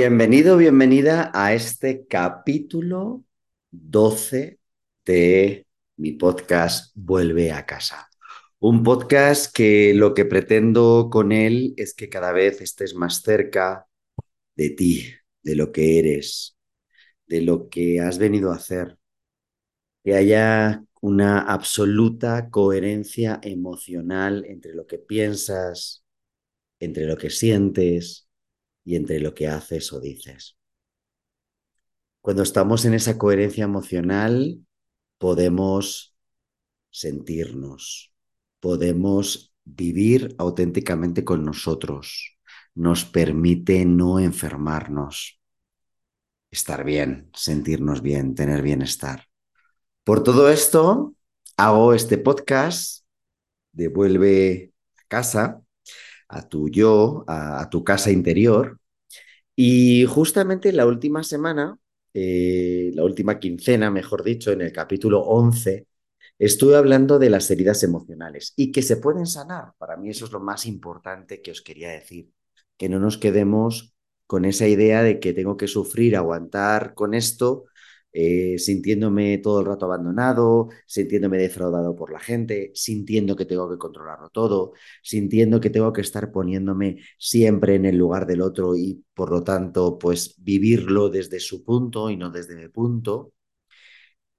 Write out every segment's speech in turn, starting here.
Bienvenido, bienvenida a este capítulo 12 de mi podcast Vuelve a casa. Un podcast que lo que pretendo con él es que cada vez estés más cerca de ti, de lo que eres, de lo que has venido a hacer. Que haya una absoluta coherencia emocional entre lo que piensas, entre lo que sientes, y entre lo que haces o dices. Cuando estamos en esa coherencia emocional, podemos sentirnos, podemos vivir auténticamente con nosotros, nos permite no enfermarnos, estar bien, sentirnos bien, tener bienestar. Por todo esto, hago este podcast Devuelve a casa, a tu yo, a, tu casa interior. Y justamente la última semana, eh, la última quincena, mejor dicho, en el capítulo 11, estuve hablando de las heridas emocionales y que se pueden sanar. Para mí eso es lo más importante que os quería decir, que no nos quedemos con esa idea de que tengo que sufrir, aguantar con esto eh, sintiéndome todo el rato abandonado, sintiéndome defraudado por la gente, sintiendo que tengo que controlarlo todo, sintiendo que tengo que estar poniéndome siempre en el lugar del otro y por lo tanto, pues vivirlo desde su punto y no desde mi punto,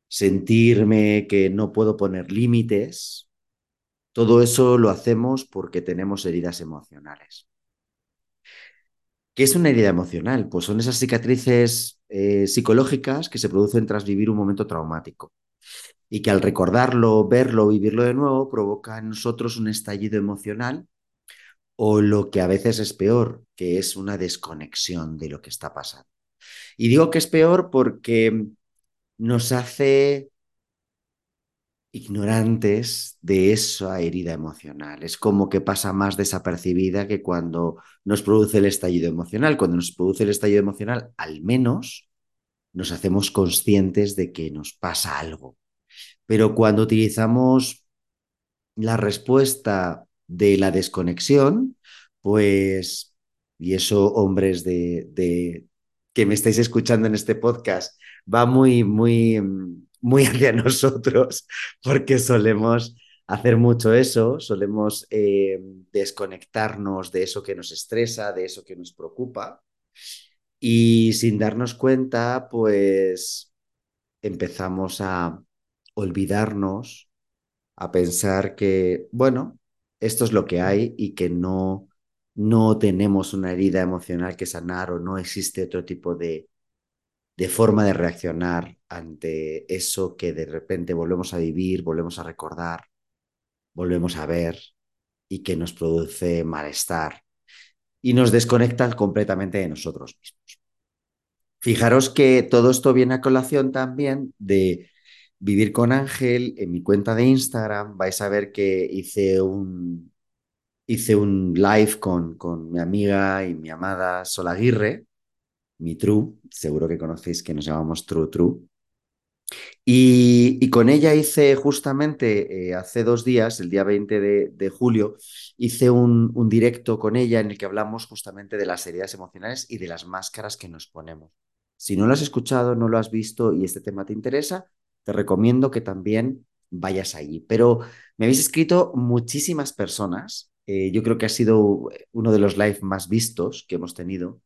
sentirme que no puedo poner límites. Todo eso lo hacemos porque tenemos heridas emocionales. ¿Qué es una herida emocional? Pues son esas cicatrices eh, psicológicas que se producen tras vivir un momento traumático y que al recordarlo, verlo, vivirlo de nuevo, provoca en nosotros un estallido emocional o lo que a veces es peor, que es una desconexión de lo que está pasando. Y digo que es peor porque nos hace ignorantes de esa herida emocional. Es como que pasa más desapercibida que cuando nos produce el estallido emocional. Cuando nos produce el estallido emocional, al menos nos hacemos conscientes de que nos pasa algo. Pero cuando utilizamos la respuesta de la desconexión, pues, y eso, hombres de, de que me estáis escuchando en este podcast, va muy, muy mm, muy hacia nosotros, porque solemos hacer mucho eso, solemos eh, desconectarnos de eso que nos estresa, de eso que nos preocupa, y sin darnos cuenta, pues empezamos a olvidarnos, a pensar que, bueno, esto es lo que hay y que no, no tenemos una herida emocional que sanar o no existe otro tipo de, de forma de reaccionar ante eso que de repente volvemos a vivir, volvemos a recordar, volvemos a ver y que nos produce malestar y nos desconecta completamente de nosotros mismos. Fijaros que todo esto viene a colación también de vivir con Ángel. En mi cuenta de Instagram vais a ver que hice un, hice un live con, con mi amiga y mi amada Sol Aguirre, mi True, seguro que conocéis que nos llamamos True True. Y, con ella hice justamente eh, hace dos días, el día 20 de, julio, hice un, directo con ella en el que hablamos justamente de las heridas emocionales y de las máscaras que nos ponemos. Si no lo has escuchado, no lo has visto y este tema te interesa, te recomiendo que también vayas allí. Pero me habéis escrito muchísimas personas. Eh, yo creo que ha sido uno de los live más vistos que hemos tenido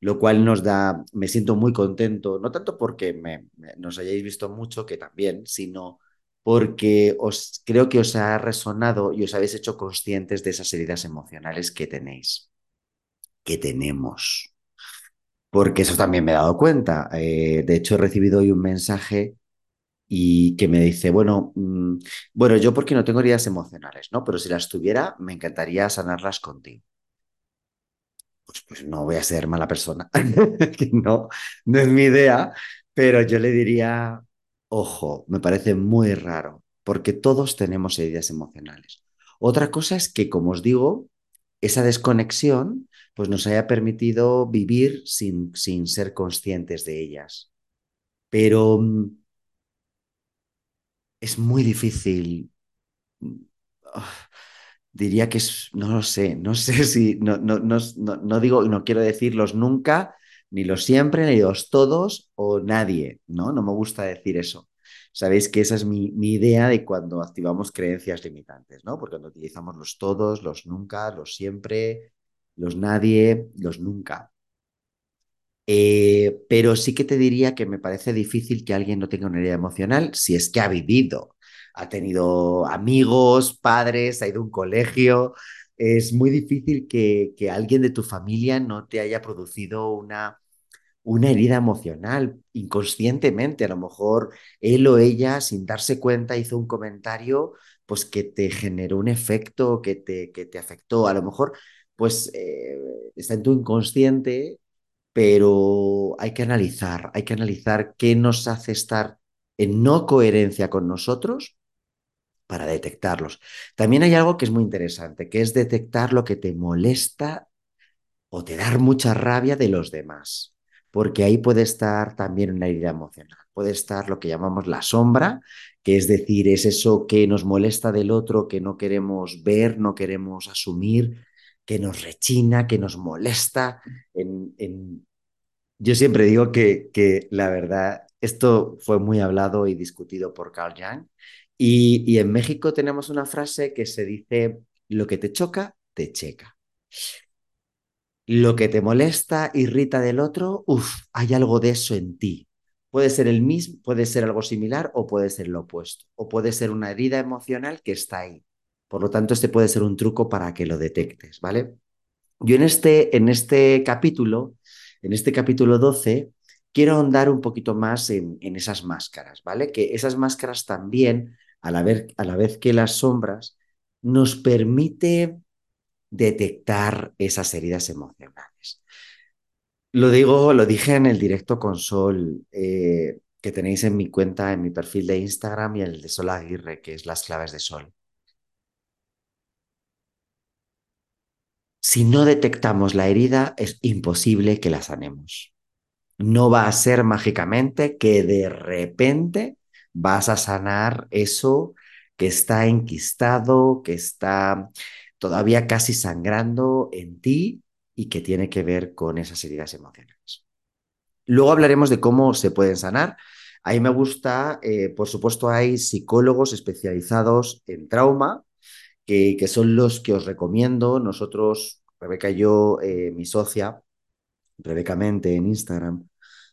lo cual nos da, me siento muy contento, no tanto porque me, nos hayáis visto mucho, que también, sino porque os creo que os ha resonado y os habéis hecho conscientes de esas heridas emocionales que tenéis, que tenemos. Porque eso también me he dado cuenta. Eh, de hecho, he recibido hoy un mensaje y que me dice, bueno, mm, bueno, yo porque no tengo heridas emocionales, ¿no? Pero si las tuviera, me encantaría sanarlas contigo. Pues, pues no voy a ser mala persona, que no, no es mi idea, pero yo le diría, ojo, me parece muy raro, porque todos tenemos heridas emocionales. Otra cosa es que, como os digo, esa desconexión pues nos haya permitido vivir sin, sin ser conscientes de ellas. Pero mm, es muy difícil. Diría que es, no lo sé, no sé si, no, no, no, no, digo, no quiero decirlos nunca, ni los siempre, ni los todos o nadie, ¿no? No me gusta decir eso. Sabéis que esa es mi, mi, idea de cuando activamos creencias limitantes, ¿no? Porque cuando utilizamos los todos, los nunca, los siempre, los nadie, los nunca. Eh, pero sí que te diría que me parece difícil que alguien no tenga una herida emocional si es que ha vivido, ha tenido amigos, padres, ha ido a un colegio. Es muy difícil que, que alguien de tu familia no te haya producido una, una herida emocional inconscientemente. A lo mejor él o ella, sin darse cuenta, hizo un comentario pues que te generó un efecto, que te, que te afectó. A lo mejor pues eh, está en tu inconsciente, pero hay que analizar, hay que analizar qué nos hace estar en no coherencia con nosotros para detectarlos. También hay algo que es muy interesante, que es detectar lo que te molesta o te da mucha rabia de los demás, porque ahí puede estar también una herida emocional, puede estar lo que llamamos la sombra, que es decir, es eso que nos molesta del otro, que no queremos ver, no queremos asumir, que nos rechina, que nos molesta. Yo siempre digo que, que, la verdad, esto fue muy hablado y discutido por Carl Jung. Y, en México tenemos una frase que se dice, lo que te choca, te checa. Lo que te molesta, irrita del otro, uff, hay algo de eso en ti. Puede ser el mismo, puede ser algo similar o puede ser lo opuesto. O puede ser una herida emocional que está ahí. Por lo tanto, este puede ser un truco para que lo detectes, ¿vale? Yo en este, en este capítulo, en este capítulo 12, quiero ahondar un poquito más en, en esas máscaras, ¿vale? Que esas máscaras también, a la, vez, a la vez que las sombras, nos permite detectar esas heridas emocionales. Lo digo, lo dije en el directo con Sol eh, que tenéis en mi cuenta, en mi perfil de Instagram y el de Sol Aguirre, que es las claves de Sol. si no detectamos la herida, es imposible que la sanemos. No va a ser mágicamente que de repente vas a sanar eso que está enquistado, que está todavía casi sangrando en ti y que tiene que ver con esas heridas emocionales. Luego hablaremos de cómo se pueden sanar. Ahí me gusta, eh, por supuesto, hay psicólogos especializados en trauma, que, son los que os recomiendo. Nosotros, Rebeca y yo, eh, mi socia, Rebeca Mente en Instagram,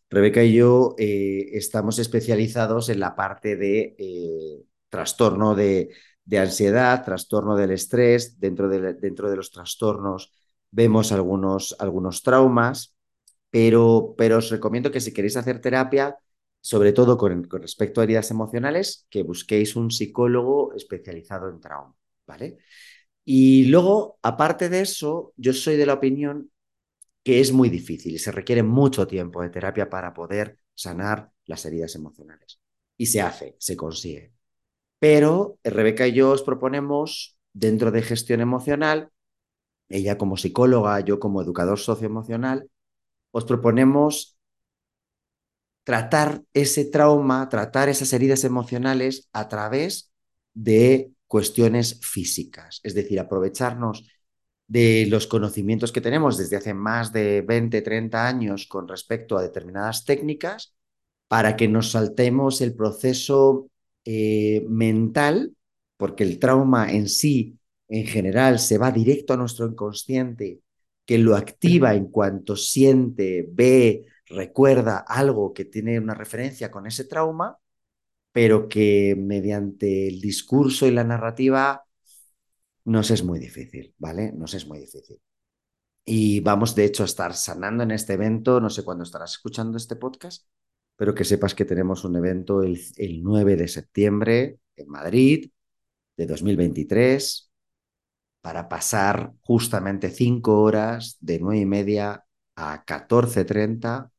Rebeca y yo eh, estamos especializados en la parte de eh, trastorno de, ansiedad, trastorno del estrés. Dentro de, dentro de los trastornos vemos algunos, algunos traumas, pero, pero os recomiendo que si queréis hacer terapia, sobre todo con, con respecto a heridas emocionales, que busquéis un psicólogo especializado en trauma. ¿vale? Y luego, aparte de eso, yo soy de la opinión que es muy difícil y se requiere mucho tiempo de terapia para poder sanar las heridas emocionales. Y se hace, se consigue. Pero Rebeca y yo os proponemos, dentro de gestión emocional, ella como psicóloga, yo como educador socioemocional, os proponemos tratar ese trauma, tratar esas heridas emocionales a través de cuestiones físicas, es decir, aprovecharnos de los conocimientos que tenemos desde hace más de 20, 30 años con respecto a determinadas técnicas para que nos saltemos el proceso eh, mental, porque el trauma en sí, en general, se va directo a nuestro inconsciente, que lo activa en cuanto siente, ve, recuerda algo que tiene una referencia con ese trauma, pero que mediante el discurso y la narrativa nos es muy difícil, ¿vale? Nos es muy difícil. Y vamos, de hecho, a estar sanando en este evento, no sé cuándo estarás escuchando este podcast, pero que sepas que tenemos un evento el, el 9 de septiembre en Madrid de 2023 para pasar justamente cinco horas de nueve y media a 14.30,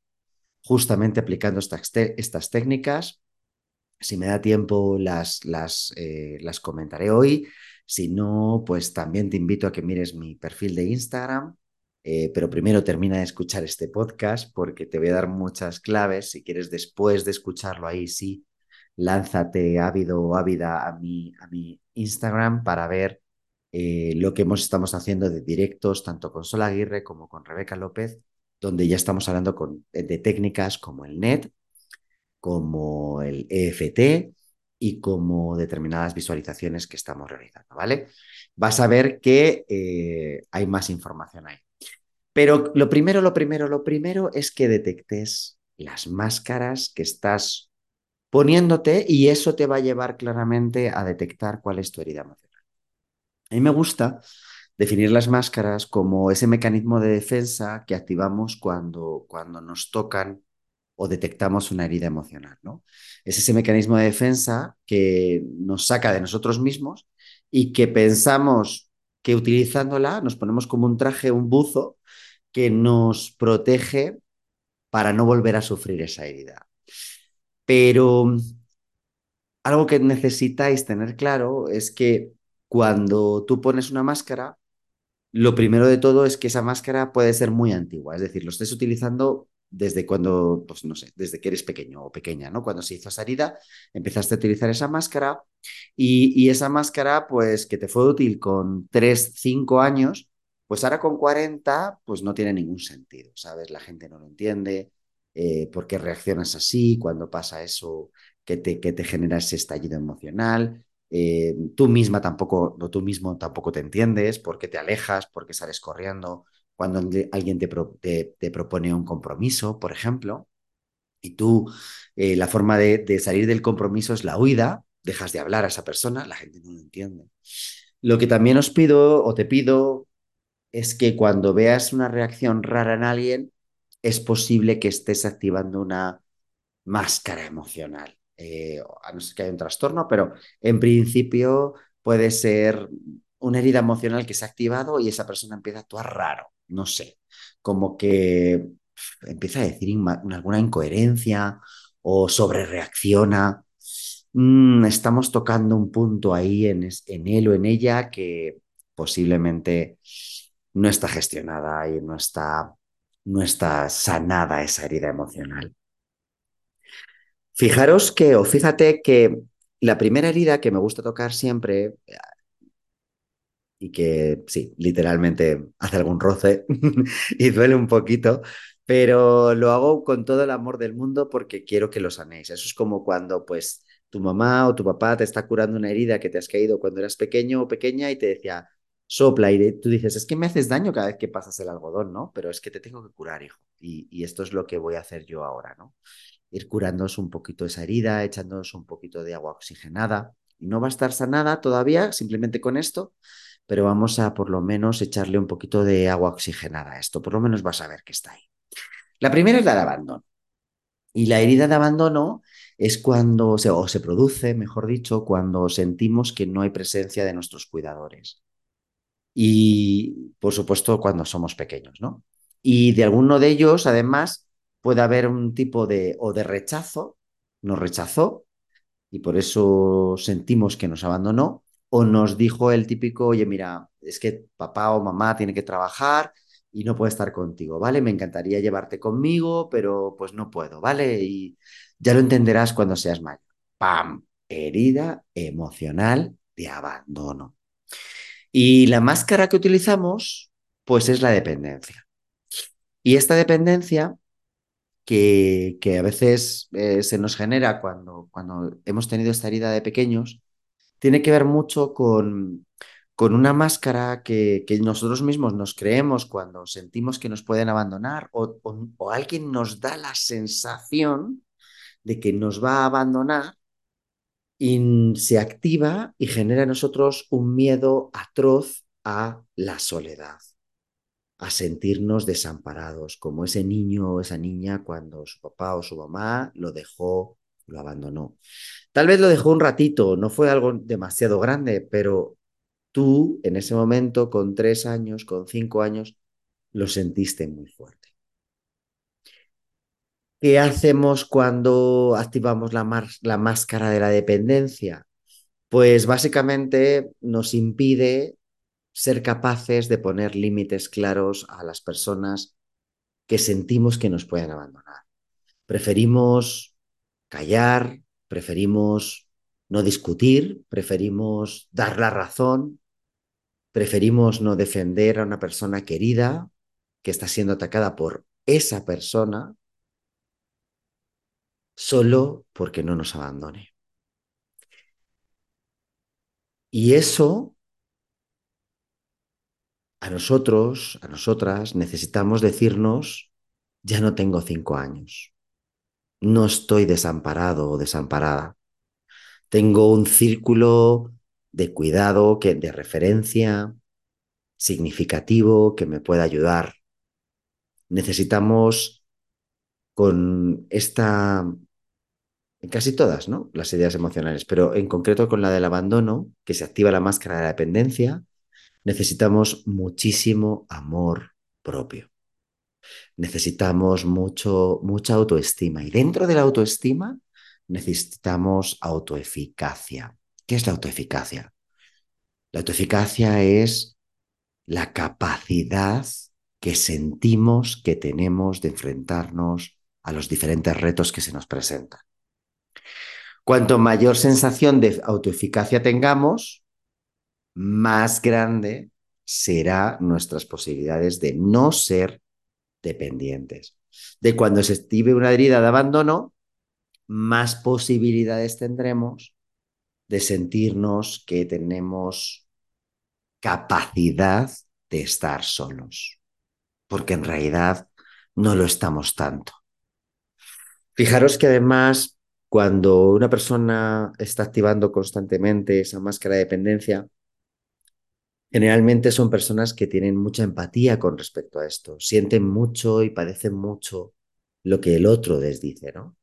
justamente aplicando estas, estas técnicas. Si me da tiempo, las, las, eh, las comentaré hoy. Si no, pues también te invito a que mires mi perfil de Instagram, eh, pero primero termina de escuchar este podcast porque te voy a dar muchas claves. Si quieres después de escucharlo ahí, sí, lánzate ávido o ávida a mi, a mi Instagram para ver eh, lo que hemos, estamos haciendo de directos, tanto con Sol Aguirre como con Rebeca López, donde ya estamos hablando con, de técnicas como el NET, como el EFT y como determinadas visualizaciones que estamos realizando, ¿vale? Vas a ver que eh, hay más información ahí. Pero lo primero, lo primero, lo primero es que detectes las máscaras que estás poniéndote y eso te va a llevar claramente a detectar cuál es tu herida emocional. A mí me gusta definir las máscaras como ese mecanismo de defensa que activamos cuando, cuando nos tocan o detectamos una herida emocional. ¿no? Es ese mecanismo de defensa que nos saca de nosotros mismos y que pensamos que utilizándola nos ponemos como un traje, un buzo que nos protege para no volver a sufrir esa herida. Pero algo que necesitáis tener claro es que cuando tú pones una máscara, lo primero de todo es que esa máscara puede ser muy antigua, es decir, lo estés utilizando desde cuando, pues no sé, desde que eres pequeño o pequeña, ¿no? Cuando se hizo esa herida, empezaste a utilizar esa máscara y, esa máscara, pues que te fue útil con 3, 5 años, pues ahora con 40, pues no tiene ningún sentido, ¿sabes? La gente no lo entiende, eh, por qué reaccionas así, cuando pasa eso que te, que te genera ese estallido emocional. Eh, tú misma tampoco, o tú mismo tampoco te entiendes, por qué te alejas, por qué sales corriendo, cuando alguien te, propone un compromiso, por ejemplo, y tú, eh, la forma de, de, salir del compromiso es la huida, dejas de hablar a esa persona, la gente no lo entiende. Lo que también os pido o te pido es que cuando veas una reacción rara en alguien, es posible que estés activando una máscara emocional. Eh, a no ser que haya un trastorno, pero en principio puede ser una herida emocional que se ha activado y esa persona empieza a actuar raro, no sé, como que empieza a decir alguna incoherencia o sobre reacciona. Mm, estamos tocando un punto ahí en, en él o en ella que posiblemente no está gestionada y no está, no está sanada esa herida emocional. Fijaros que, o fíjate que la primera herida que me gusta tocar siempre, y que sí, literalmente hace algún roce y duele un poquito, pero lo hago con todo el amor del mundo porque quiero que lo sanéis. Eso es como cuando pues tu mamá o tu papá te está curando una herida que te has caído cuando eras pequeño o pequeña y te decía, sopla y tú dices, es que me haces daño cada vez que pasas el algodón, ¿no? Pero es que te tengo que curar, hijo. Y, y esto es lo que voy a hacer yo ahora, ¿no? ir curándoos un poquito esa herida, echándoos un poquito de agua oxigenada. Y no va a estar sanada todavía, simplemente con esto, pero vamos a por lo menos echarle un poquito de agua oxigenada a esto, por lo menos vas a ver que está ahí. La primera es la de abandono. Y la herida de abandono es cuando, se, o se produce, mejor dicho, cuando sentimos que no hay presencia de nuestros cuidadores. Y, por supuesto, cuando somos pequeños, ¿no? Y de alguno de ellos, además, puede haber un tipo de o de rechazo, nos rechazó y por eso sentimos que nos abandonó, o nos dijo el típico, oye, mira, es que papá o mamá tiene que trabajar y no puede estar contigo, ¿vale? Me encantaría llevarte conmigo, pero pues no puedo, ¿vale? Y ya lo entenderás cuando seas mayor. ¡Pam! Herida emocional de abandono. Y la máscara que utilizamos, pues es la dependencia. Y esta dependencia que, a veces eh, se nos genera cuando, cuando hemos tenido esta herida de pequeños, tiene que ver mucho con, con una máscara que, nosotros mismos nos creemos cuando sentimos que nos pueden abandonar o, o, alguien nos da la sensación de que nos va a abandonar y se activa y genera en nosotros un miedo atroz a la soledad a sentirnos desamparados, como ese niño o esa niña cuando su papá o su mamá lo dejó, lo abandonó. Tal vez lo dejó un ratito, no fue algo demasiado grande, pero tú en ese momento, con tres años, con cinco años, lo sentiste muy fuerte. ¿Qué hacemos cuando activamos la, máscara de la dependencia? Pues básicamente nos impide ser capaces de poner límites claros a las personas que sentimos que nos pueden abandonar. Preferimos callar, preferimos no discutir, preferimos dar la razón, preferimos no defender a una persona querida que está siendo atacada por esa persona solo porque no nos abandone. Y eso a nosotros, a nosotras, necesitamos decirnos, ya no tengo cinco años, no estoy desamparado o desamparada, tengo un círculo de cuidado, que, de referencia significativo que me pueda ayudar. Necesitamos con esta, en casi todas, ¿no? Las ideas emocionales, pero en concreto con la del abandono, que se activa la máscara de la dependencia, necesitamos muchísimo amor propio. Necesitamos mucho, mucha autoestima. Y dentro de la autoestima necesitamos autoeficacia. ¿Qué es la autoeficacia? La autoeficacia es la capacidad que sentimos que tenemos de enfrentarnos a los diferentes retos que se nos presentan. Cuanto mayor sensación de autoeficacia tengamos, más grande será nuestras posibilidades de no ser dependientes. De cuando se estive una herida de abandono, más posibilidades tendremos de sentirnos que tenemos capacidad de estar solos, porque en realidad no lo estamos tanto. Fijaros que además, cuando una persona está activando constantemente esa máscara de dependencia, Generalmente son personas que tienen mucha empatía con respecto a esto, sienten mucho y padecen mucho lo que el otro les dice, ¿no?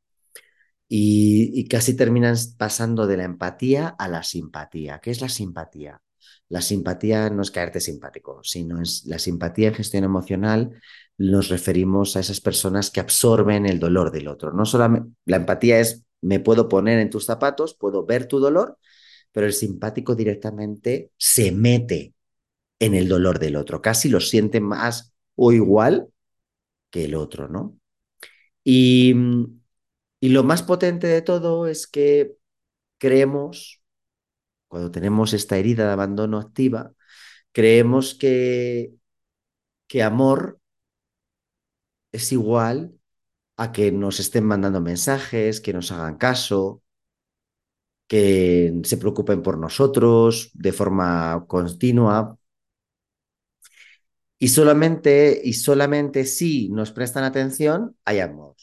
Y, casi terminan pasando de la empatía a la simpatía. ¿Qué es la simpatía? La simpatía no es caerte simpático, sino la simpatía en gestión emocional. Nos referimos a esas personas que absorben el dolor del otro. No solamente la empatía es me puedo poner en tus zapatos, puedo ver tu dolor, pero el simpático directamente se mete en el dolor del otro, casi lo siente más o igual que el otro, ¿no? Y, y lo más potente de todo es que creemos, cuando tenemos esta herida de abandono activa, creemos que, que amor es igual a que nos estén mandando mensajes, que nos hagan caso, que se preocupen por nosotros de forma continua, y solamente, y solamente si nos prestan atención, hay amor.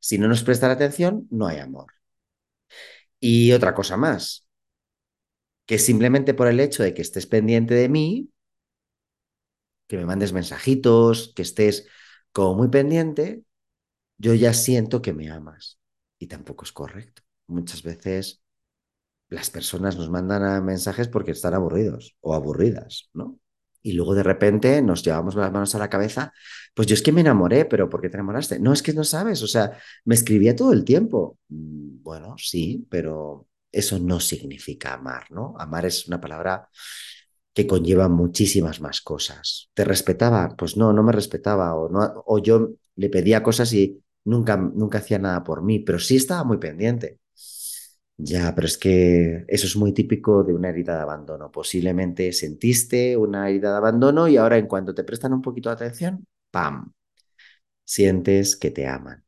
Si no nos prestan atención, no hay amor. Y otra cosa más, que simplemente por el hecho de que estés pendiente de mí, que me mandes mensajitos, que estés como muy pendiente, yo ya siento que me amas. Y tampoco es correcto. Muchas veces las personas nos mandan mensajes porque están aburridos o aburridas, ¿no? Y luego de repente nos llevamos las manos a la cabeza, pues yo es que me enamoré, pero ¿por qué te enamoraste? No, es que no sabes, o sea, me escribía todo el tiempo. Mm, bueno, sí, pero eso no significa amar, ¿no? Amar es una palabra que conlleva muchísimas más cosas. ¿Te respetaba? Pues no, no me respetaba o, no, o yo le pedía cosas y nunca, nunca hacía nada por mí, pero sí estaba muy pendiente. Ya, pero es que eso es muy típico de una herida de abandono. Posiblemente sentiste una herida de abandono y ahora en cuanto te prestan un poquito de atención, ¡pam! Sientes que te aman.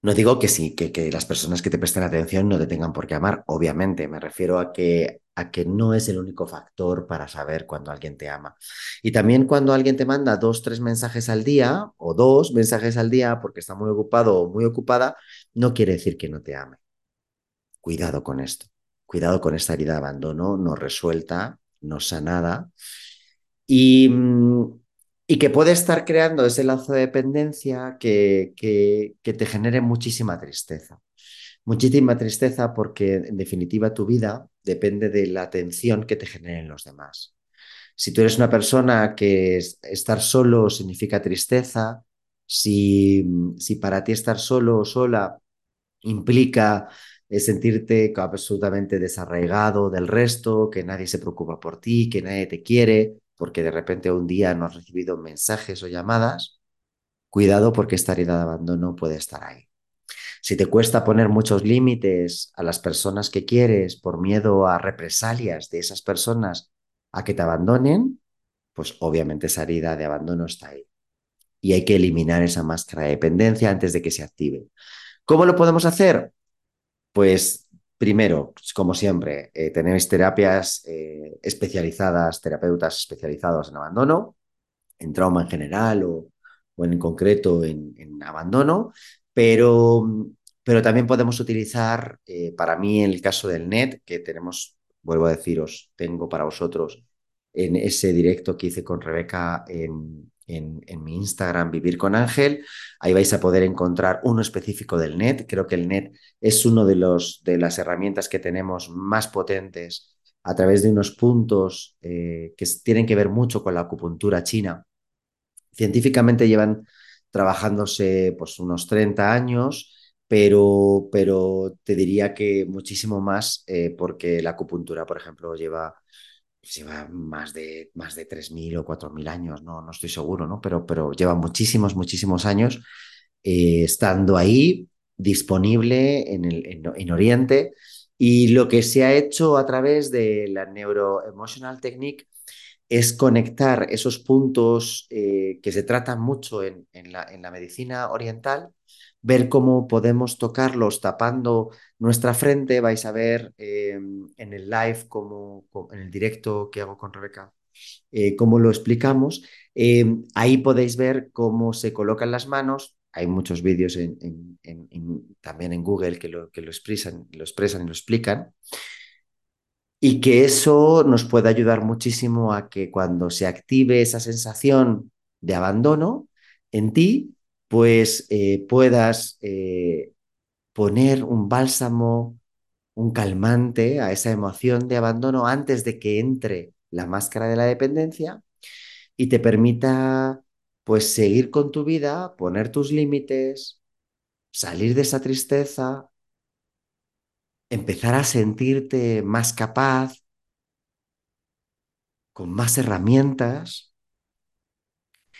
No digo que sí, que, que las personas que te presten atención no te tengan por qué amar, obviamente. Me refiero a que, a que no es el único factor para saber cuando alguien te ama. Y también cuando alguien te manda dos, tres mensajes al día o dos mensajes al día porque está muy ocupado o muy ocupada, no quiere decir que no te ame. Cuidado con esto. Cuidado con esta herida de abandono no resuelta, no sanada. Y, mm, y que puede estar creando ese lazo de dependencia que, que, que te genere muchísima tristeza. Muchísima tristeza porque en definitiva tu vida depende de la atención que te generen los demás. Si tú eres una persona que estar solo significa tristeza, si, si para ti estar solo o sola implica sentirte absolutamente desarraigado del resto, que nadie se preocupa por ti, que nadie te quiere, porque de repente un día no has recibido mensajes o llamadas, cuidado porque esta herida de abandono puede estar ahí. Si te cuesta poner muchos límites a las personas que quieres por miedo a represalias de esas personas a que te abandonen, pues obviamente esa herida de abandono está ahí. Y hay que eliminar esa máscara de dependencia antes de que se active. ¿Cómo lo podemos hacer? Pues primero, como siempre, eh, tenéis terapias eh, especializadas, terapeutas especializados en abandono, en trauma en general o, en concreto en, abandono, pero, pero, también podemos utilizar, eh, para mí en el caso del NET, que tenemos, vuelvo a deciros, tengo para vosotros en ese directo que hice con Rebeca en, en, mi Instagram, Vivir con Ángel. Ahí vais a poder encontrar uno específico del NET. Creo que el NET es uno de, los, de las herramientas que tenemos más potentes a través de unos puntos eh, que tienen que ver mucho con la acupuntura china. Científicamente llevan trabajándose pues, unos 30 años, pero, pero te diría que muchísimo más eh, porque la acupuntura, por ejemplo, lleva lleva más de, más de 3.000 o 4.000 años, no, no estoy seguro, ¿no? Pero, pero lleva muchísimos, muchísimos años eh, estando ahí, disponible en, el, en, Oriente. Y lo que se ha hecho a través de la Neuroemotional Technique es conectar esos puntos eh, que se tratan mucho en, la, en la medicina oriental ver cómo podemos tocarlos tapando nuestra frente. Vais a ver em, en el live, como, en el directo que hago con Rebeca, eh, cómo lo explicamos. Em, ahí podéis ver cómo se colocan las manos. Hay muchos vídeos en, también en Google que lo, que lo, expresan, lo expresan y lo explican. Y que eso nos puede ayudar muchísimo a que cuando se active esa sensación de abandono en ti, pues eh, puedas eh, poner un bálsamo, un calmante a esa emoción de abandono antes de que entre la máscara de la dependencia y te permita pues seguir con tu vida, poner tus límites, salir de esa tristeza, empezar a sentirte más capaz, con más herramientas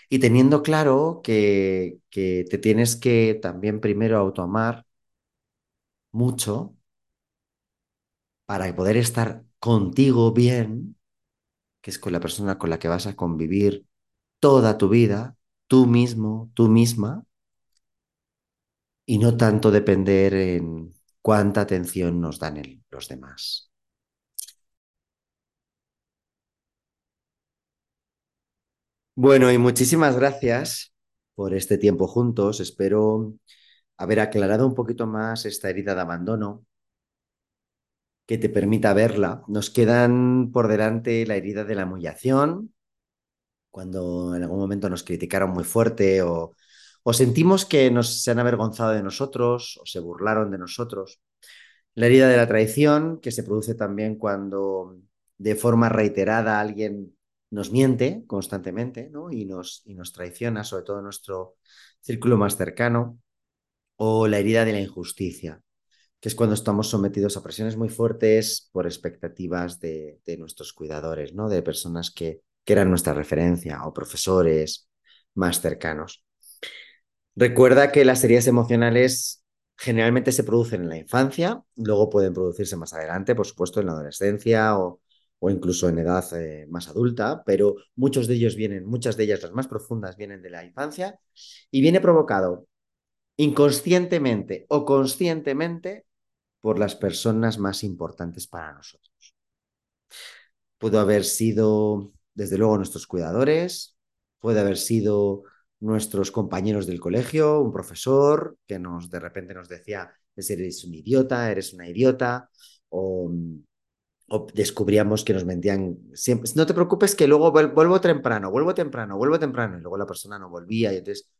y teniendo claro que, que te tienes que también primero autoamar mucho para poder estar contigo bien, que es con la persona con la que vas a convivir toda tu vida, tú mismo, tú misma, y no tanto depender en cuánta atención nos dan los demás. Bueno, y muchísimas gracias por este tiempo juntos. Espero haber aclarado un poquito más esta herida de abandono, que te permita verla. Nos quedan por delante la herida de la humillación, cuando en algún momento nos criticaron muy fuerte o, sentimos que nos, se han avergonzado de nosotros o se burlaron de nosotros. La herida de la traición, que se produce también cuando de forma reiterada alguien nos miente constantemente ¿no? y, nos, y nos traiciona, sobre todo en nuestro círculo más cercano, o la herida de la injusticia, que es cuando estamos sometidos a presiones muy fuertes por expectativas de, nuestros cuidadores, ¿no? de personas que, que eran nuestra referencia o profesores más cercanos. Recuerda que las heridas emocionales generalmente se producen en la infancia, luego pueden producirse más adelante, por supuesto, en la adolescencia o, o incluso en edad eh, más adulta, pero muchos de ellos vienen, muchas de ellas, las más profundas, vienen de la infancia y viene provocado inconscientemente o conscientemente por las personas más importantes para nosotros. Pudo haber sido, desde luego, nuestros cuidadores, puede haber sido nuestros compañeros del colegio, un profesor que nos de repente nos decía, eres un idiota, eres una idiota, o o descubríamos que nos mentían siempre. No te preocupes que luego vuelvo temprano, vuelvo temprano, vuelvo temprano. Y luego la persona no volvía y entonces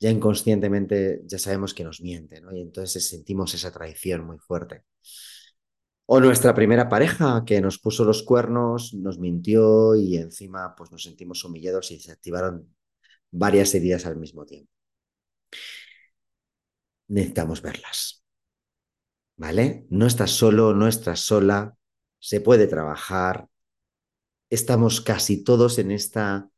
ya inconscientemente ya sabemos que nos miente. Y entonces sentimos esa traición muy fuerte. O nuestra primera pareja que nos puso los cuernos, nos mintió y encima pues nos sentimos humillados y se activaron varias heridas al mismo tiempo. Necesitamos verlas. ¿Vale? No estás solo, no estás sola, se puede trabajar. Estamos casi todos en esta,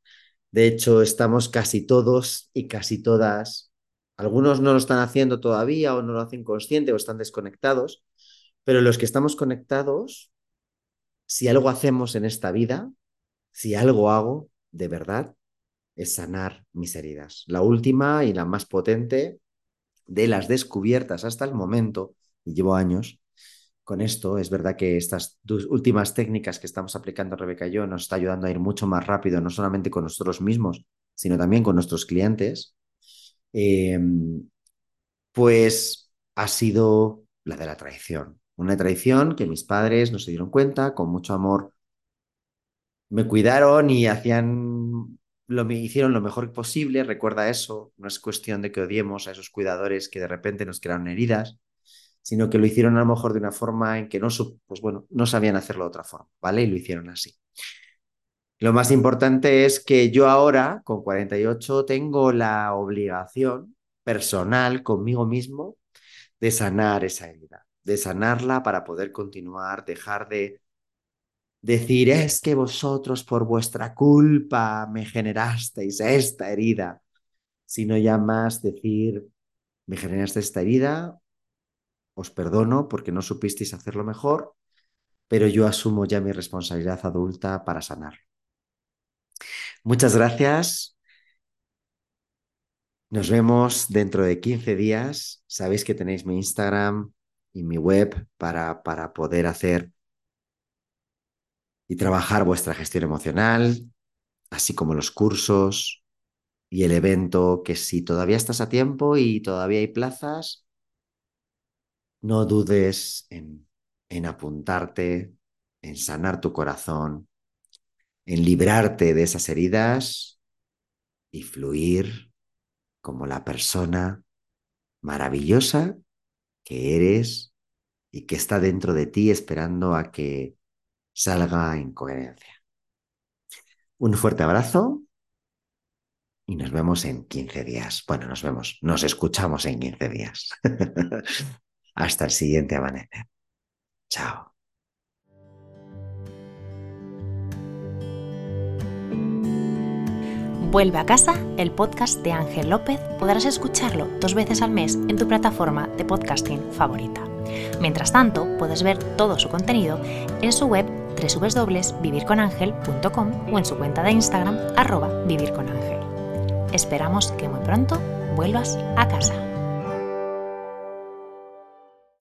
de hecho, estamos casi todos y casi todas. Algunos no lo están haciendo todavía o no lo hacen consciente o están desconectados, pero los que estamos conectados, si algo hacemos en esta vida, si algo hago de verdad, es sanar mis heridas. La última y la más potente de las descubiertas hasta el momento, y llevo años con esto, es verdad que estas dos últimas técnicas que estamos aplicando Rebeca y yo nos está ayudando a ir mucho más rápido, no solamente con nosotros mismos, sino también con nuestros clientes, eh, pues ha sido la de la traición. Una traición que mis padres no se dieron cuenta, con mucho amor me cuidaron y hacían lo, hicieron lo mejor posible, recuerda eso, no es cuestión de que odiemos a esos cuidadores que de repente nos crearon heridas, sino que lo hicieron a lo mejor de una forma en que no, pues bueno, no sabían hacerlo de otra forma, ¿vale? Y lo hicieron así. Lo más importante es que yo ahora, con 48, tengo la obligación personal conmigo mismo de sanar esa herida, de sanarla para poder continuar, dejar de decir es que vosotros por vuestra culpa me generasteis esta herida, sino ya más decir me generaste esta herida, os perdono porque no supisteis hacerlo mejor, pero yo asumo ya mi responsabilidad adulta para sanar. Muchas gracias. Nos vemos dentro de 15 días. Sabéis que tenéis mi Instagram y mi web para, para poder hacer y trabajar vuestra gestión emocional, así como los cursos y el evento, que si todavía estás a tiempo y todavía hay plazas, no dudes en, apuntarte, en sanar tu corazón, en librarte de esas heridas y fluir como la persona maravillosa que eres y que está dentro de ti esperando a que salga en coherencia. Un fuerte abrazo y nos vemos en 15 días. Bueno, nos vemos, nos escuchamos en 15 días. Hasta el siguiente amanecer. Chao. Vuelve a casa, el podcast de Ángel López, podrás escucharlo dos veces al mes en tu plataforma de podcasting favorita. Mientras tanto, puedes ver todo su contenido en su web www.vivirconangel.com o en su cuenta de Instagram arroba vivirconangel. Esperamos que muy pronto vuelvas a casa.